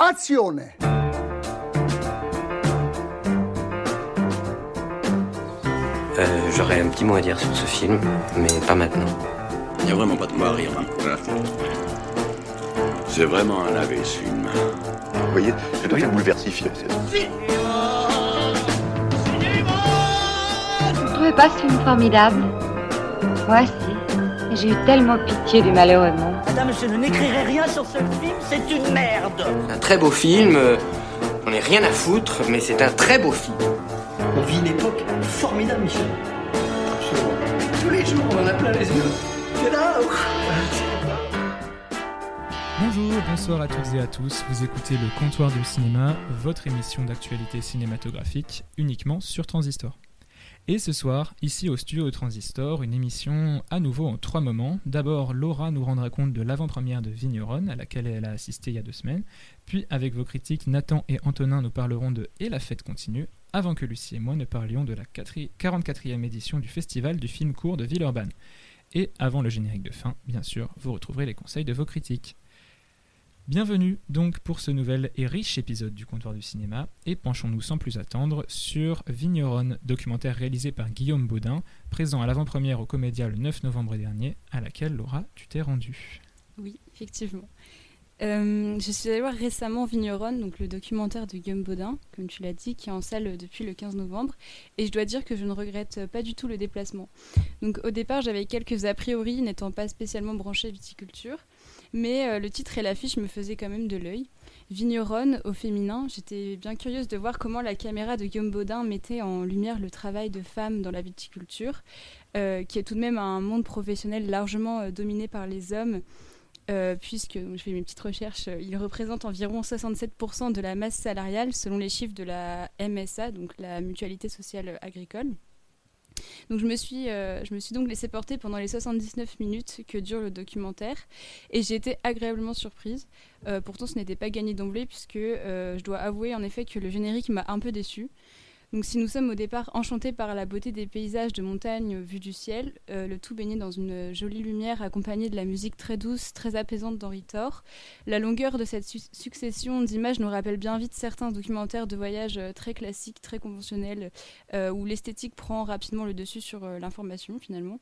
Azione Euh, J'aurais un petit mot à dire sur ce film, mais pas maintenant. Il n'y a vraiment pas de quoi à rire. hein. C'est vraiment un lavé ce film. Vous voyez, c'est très bouleversifié. Vous trouvez pas ce film formidable? Moi, si. J'ai eu tellement pitié du malheureux monde. Madame, je n'écrirai rien sur ce film, c'est une merde Un très beau film, euh, on n'est rien à foutre, mais c'est un très beau film. On vit une époque formidable, Michel. Tous les jours, on en a plein les yeux. C'est là Bonjour, bonsoir à toutes et à tous. Vous écoutez le Comptoir du cinéma, votre émission d'actualité cinématographique uniquement sur Transistor. Et ce soir, ici au studio de Transistor, une émission à nouveau en trois moments. D'abord, Laura nous rendra compte de l'avant-première de Vigneron, à laquelle elle a assisté il y a deux semaines. Puis, avec vos critiques, Nathan et Antonin nous parleront de Et la fête continue, avant que Lucie et moi ne parlions de la 44e édition du Festival du film court de Villeurbanne. Et avant le générique de fin, bien sûr, vous retrouverez les conseils de vos critiques. Bienvenue donc pour ce nouvel et riche épisode du comptoir du cinéma et penchons-nous sans plus attendre sur Vigneron, documentaire réalisé par Guillaume Baudin, présent à l'avant-première au Comédia le 9 novembre dernier, à laquelle Laura tu t'es rendue. Oui, effectivement. Euh, je suis allée voir récemment Vigneron, donc le documentaire de Guillaume Baudin, comme tu l'as dit, qui est en salle depuis le 15 novembre. Et je dois dire que je ne regrette pas du tout le déplacement. Donc au départ, j'avais quelques a priori, n'étant pas spécialement branchée viticulture. Mais euh, le titre et l'affiche me faisaient quand même de l'œil. Vigneron au féminin, j'étais bien curieuse de voir comment la caméra de Guillaume Baudin mettait en lumière le travail de femmes dans la viticulture, euh, qui est tout de même un monde professionnel largement euh, dominé par les hommes, puisque, je fais mes petites recherches, il représente environ 67% de la masse salariale selon les chiffres de la MSA, donc la Mutualité Sociale Agricole. Donc je me, suis, euh, je me suis donc laissée porter pendant les 79 minutes que dure le documentaire et j'ai été agréablement surprise. Euh, pourtant ce n'était pas gagné d'emblée puisque euh, je dois avouer en effet que le générique m'a un peu déçu. Donc si nous sommes au départ enchantés par la beauté des paysages de montagne vus du ciel, euh, le tout baigné dans une jolie lumière accompagnée de la musique très douce, très apaisante d'Henri Thor, la longueur de cette su- succession d'images nous rappelle bien vite certains documentaires de voyage euh, très classiques, très conventionnels, euh, où l'esthétique prend rapidement le dessus sur l'information finalement.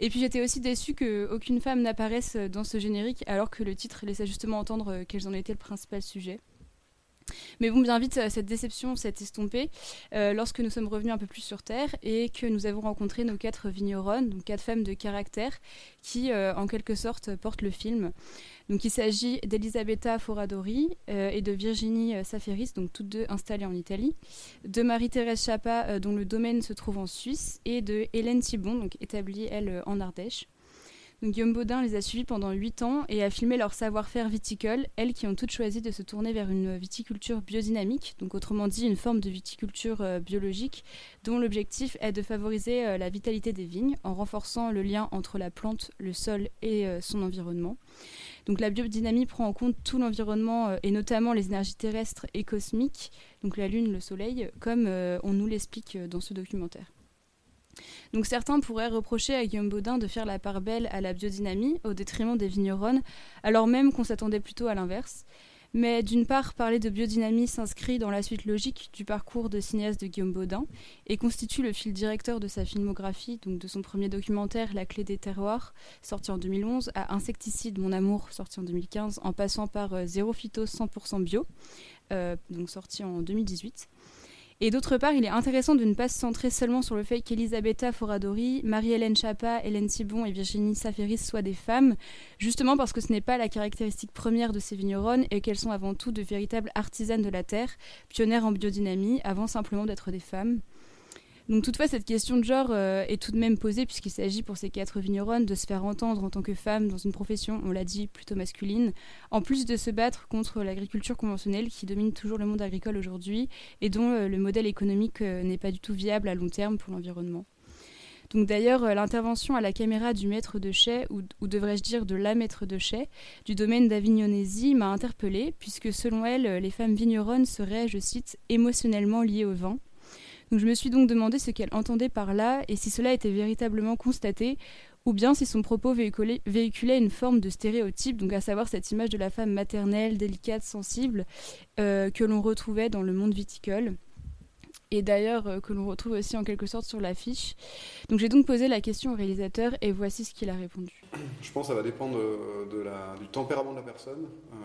Et puis j'étais aussi déçue qu'aucune femme n'apparaisse dans ce générique alors que le titre laissait justement entendre quels en étaient le principal sujet. Mais bon, bien vite, cette déception s'est estompée euh, lorsque nous sommes revenus un peu plus sur Terre et que nous avons rencontré nos quatre vigneronnes, donc quatre femmes de caractère, qui, euh, en quelque sorte, portent le film. Donc il s'agit d'Elisabetta Foradori euh, et de Virginie Safiris, donc toutes deux installées en Italie, de Marie-Thérèse Chapa, dont le domaine se trouve en Suisse, et de Hélène Thibon, donc établie, elle, en Ardèche. Guillaume Baudin les a suivis pendant 8 ans et a filmé leur savoir-faire viticole, elles qui ont toutes choisi de se tourner vers une viticulture biodynamique, donc autrement dit une forme de viticulture euh, biologique dont l'objectif est de favoriser euh, la vitalité des vignes en renforçant le lien entre la plante, le sol et euh, son environnement. Donc la biodynamie prend en compte tout l'environnement et notamment les énergies terrestres et cosmiques, donc la lune, le soleil, comme on nous l'explique dans ce documentaire. Donc certains pourraient reprocher à Guillaume Baudin de faire la part belle à la biodynamie au détriment des vigneronnes, alors même qu'on s'attendait plutôt à l'inverse. Mais d'une part, parler de biodynamie s'inscrit dans la suite logique du parcours de cinéaste de Guillaume Baudin et constitue le fil directeur de sa filmographie, donc de son premier documentaire La clé des terroirs, sorti en 2011, à Insecticide, mon amour, sorti en 2015, en passant par euh, Zéro Phyto 100% bio, euh, donc sorti en 2018. Et d'autre part, il est intéressant de ne pas se centrer seulement sur le fait qu'Elisabetta Foradori, Marie-Hélène Chapa, Hélène Thibon et Virginie Safiris soient des femmes, justement parce que ce n'est pas la caractéristique première de ces vigneronnes et qu'elles sont avant tout de véritables artisanes de la terre, pionnières en biodynamie, avant simplement d'être des femmes. Donc toutefois, cette question de genre euh, est tout de même posée puisqu'il s'agit pour ces quatre vigneronnes de se faire entendre en tant que femmes dans une profession, on l'a dit, plutôt masculine, en plus de se battre contre l'agriculture conventionnelle qui domine toujours le monde agricole aujourd'hui et dont euh, le modèle économique euh, n'est pas du tout viable à long terme pour l'environnement. Donc d'ailleurs, l'intervention à la caméra du maître de chai, ou, ou devrais-je dire de la maître de chai, du domaine d'Avignonnésie m'a interpellée, puisque selon elle, les femmes vigneronnes seraient, je cite, émotionnellement liées au vin. Donc je me suis donc demandé ce qu'elle entendait par là et si cela était véritablement constaté ou bien si son propos véhiculait, une forme de stéréotype, donc à savoir cette image de la femme maternelle, délicate, sensible, euh, que l'on retrouvait dans le monde viticole et d'ailleurs euh, que l'on retrouve aussi en quelque sorte sur l'affiche. Donc j'ai donc posé la question au réalisateur et voici ce qu'il a répondu. Je pense que ça va dépendre la, du tempérament de la personne. Euh,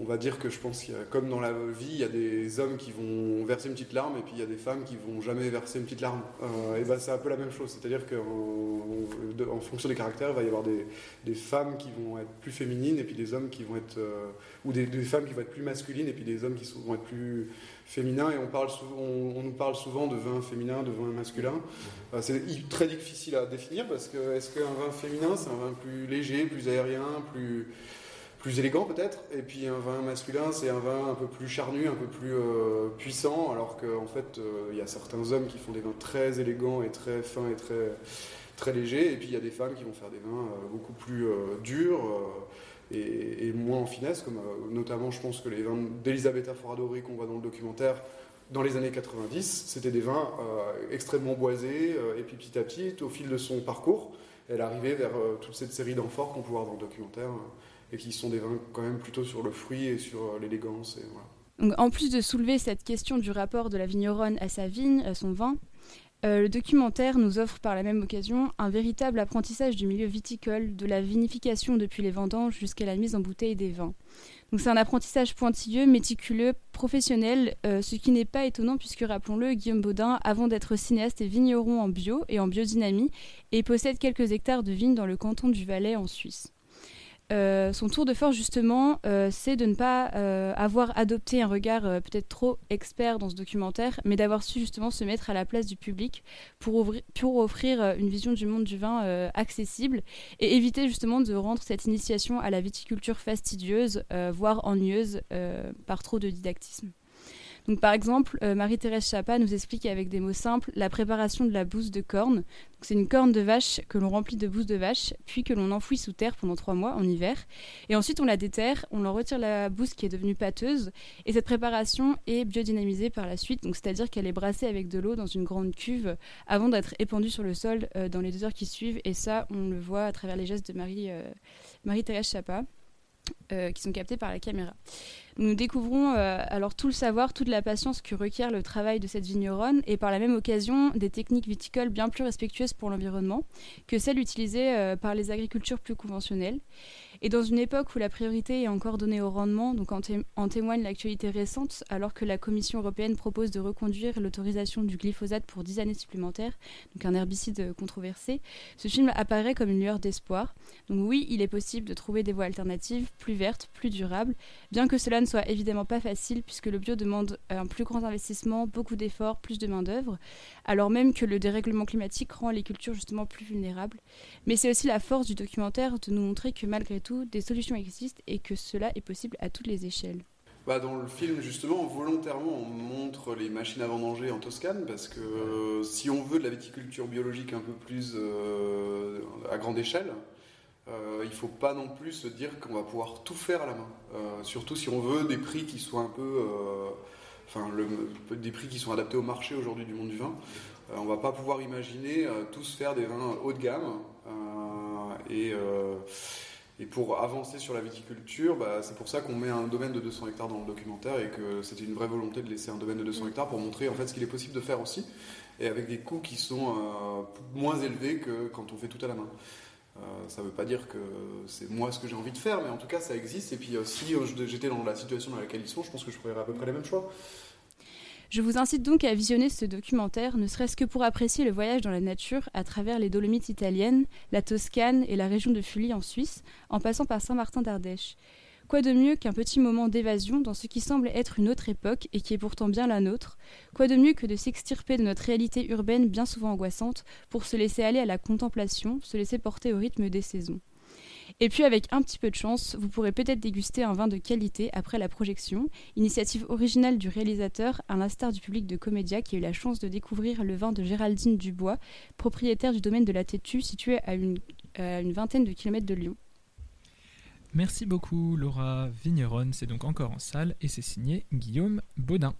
on va dire que je pense qu'il y a, comme dans la vie, il y a des hommes qui vont verser une petite larme et puis il y a des femmes qui vont jamais verser une petite larme. Euh, et ben c'est un peu la même chose, c'est-à-dire qu'en en fonction des caractères, il va y avoir des, femmes qui vont être plus féminines et puis des hommes qui vont être euh, ou des, femmes qui vont être plus masculines et puis des hommes qui vont être plus féminins. Et on parle on, nous parle souvent de vin féminin, de vin masculin. Euh, c'est très difficile à définir parce que est-ce qu'un vin féminin c'est un vin plus léger, plus aérien, plus plus élégant peut-être, et puis un vin masculin, c'est un vin un peu plus charnu, un peu plus euh, puissant, alors qu'en en fait, euh, il y a certains hommes qui font des vins très élégants et très fins et très, très légers, et puis il y a des femmes qui vont faire des vins euh, beaucoup plus durs et, moins en finesse, comme notamment je pense que les vins d'Elisabetta Foradori qu'on voit dans le documentaire, dans les années 90, c'était des vins extrêmement boisés, et puis petit à petit, au fil de son parcours, elle arrivait vers toute cette série d'amphores qu'on peut voir dans le documentaire et qui sont des vins quand même plutôt sur le fruit et sur euh, l'élégance. En plus de soulever cette question du rapport de la vigneronne à sa vigne, à son vin, euh, le documentaire nous offre par la même occasion un véritable apprentissage du milieu viticole, de la vinification depuis les vendanges jusqu'à la mise en bouteille des vins. Donc c'est un apprentissage pointilleux, méticuleux, professionnel, euh, ce qui n'est pas étonnant puisque, rappelons-le, Guillaume Baudin, avant d'être cinéaste, est vigneron en bio et en biodynamie et possède quelques hectares de vignes dans le canton du Valais en Suisse. Euh, son tour de force, justement, euh, c'est de ne pas euh, avoir adopté un regard peut-être trop expert dans ce documentaire, mais d'avoir su justement se mettre à la place du public pour, pour offrir une vision du monde du vin accessible et éviter justement de rendre cette initiation à la viticulture fastidieuse, voire ennuyeuse, par trop de didactisme. Donc, par exemple, euh, Marie-Thérèse Chapa nous explique avec des mots simples la préparation de la bouse de corne. C'est une corne de vache que l'on remplit de bouse de vache, puis que l'on enfouit sous terre pendant trois mois en hiver. Et ensuite, on la déterre, on en retire la bouse qui est devenue pâteuse. Et cette préparation est biodynamisée par la suite, c'est-à-dire qu'elle est brassée avec de l'eau dans une grande cuve avant d'être épandue sur le sol euh, dans les deux heures qui suivent. Et ça, on le voit à travers les gestes de Marie, euh, Marie-Thérèse Chapa. Qui sont captés par la caméra. Nous découvrons euh, alors tout le savoir, toute la patience que requiert le travail de cette vigneronne et par la même occasion des techniques viticoles bien plus respectueuses pour l'environnement que celles utilisées euh, par les agricultures plus conventionnelles. Et dans une époque où la priorité est encore donnée au rendement, donc en, té en témoigne l'actualité récente, alors que la Commission européenne propose de reconduire l'autorisation du glyphosate pour 10 années supplémentaires, donc un herbicide controversé, ce film apparaît comme une lueur d'espoir. Donc oui, il est possible de trouver des voies alternatives, plus vertes, plus durables, bien que cela ne soit évidemment pas facile puisque le bio demande un plus grand investissement, beaucoup d'efforts, plus de main-d'œuvre, alors même que le dérèglement climatique rend les cultures justement plus vulnérables. Mais c'est aussi la force du documentaire de nous montrer que malgré tout, des solutions existent et que cela est possible à toutes les échelles. Bah dans le film, justement, volontairement, on montre les machines à vendanger en Toscane parce que euh, si on veut de la viticulture biologique un peu plus euh, à grande échelle, euh, il ne faut pas non plus se dire qu'on va pouvoir tout faire à la main. Euh, surtout si on veut des prix qui soient un peu. euh, Enfin, des prix qui sont adaptés au marché aujourd'hui du monde du vin. On va pas pouvoir imaginer tous faire des vins haut de gamme. et. Pour avancer sur la viticulture, bah, c'est pour ça qu'on met un domaine de 200 hectares dans le documentaire et que c'était une vraie volonté de laisser un domaine de 200 hectares pour montrer en fait ce qu'il est possible de faire aussi et avec des coûts qui sont moins élevés que quand on fait tout à la main. Euh, ça ne veut pas dire que c'est moi ce que j'ai envie de faire, mais en tout cas ça existe. Et puis euh, si j'étais dans la situation dans laquelle ils sont, je pense que je ferais à peu près les mêmes choix. Je vous incite donc à visionner ce documentaire, ne serait-ce que pour apprécier le voyage dans la nature à travers les Dolomites italiennes, la Toscane et la région de Fully en Suisse, en passant par Saint-Martin d'Ardèche. Quoi de mieux qu'un petit moment d'évasion dans ce qui semble être une autre époque et qui est pourtant bien la nôtre Quoi de mieux que de s'extirper de notre réalité urbaine bien souvent angoissante pour se laisser aller à la contemplation, se laisser porter au rythme des saisons? Et puis avec un petit peu de chance, vous pourrez peut-être déguster un vin de qualité après la projection, initiative originale du réalisateur, à l'instar du public de Comédia qui a eu la chance de découvrir le vin de Géraldine Dubois, propriétaire du domaine de la Tétue situé à une, à une vingtaine de kilomètres de Lyon. Merci beaucoup Laura Vigneron, c'est donc encore en salle et c'est signé Guillaume Baudin.